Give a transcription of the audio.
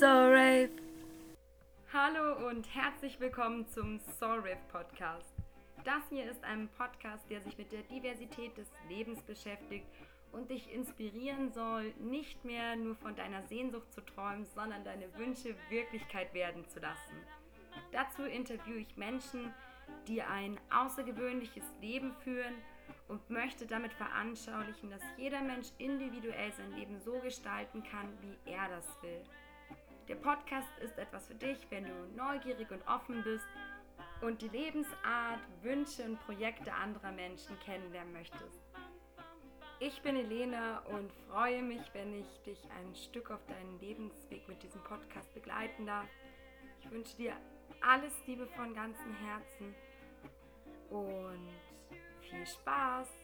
Sorave. Hallo und herzlich willkommen zum Sorave Podcast. Das hier ist ein Podcast, der sich mit der Diversität des Lebens beschäftigt und dich inspirieren soll, nicht mehr nur von deiner Sehnsucht zu träumen, sondern deine Wünsche Wirklichkeit werden zu lassen. Dazu interviewe ich Menschen, die ein außergewöhnliches Leben führen und möchte damit veranschaulichen, dass jeder Mensch individuell sein Leben so gestalten kann, wie er das will. Der Podcast ist etwas für dich, wenn du neugierig und offen bist und die Lebensart, Wünsche und Projekte anderer Menschen kennenlernen möchtest. Ich bin Elena und freue mich, wenn ich dich ein Stück auf deinen Lebensweg mit diesem Podcast begleiten darf. Ich wünsche dir alles Liebe von ganzem Herzen und viel Spaß!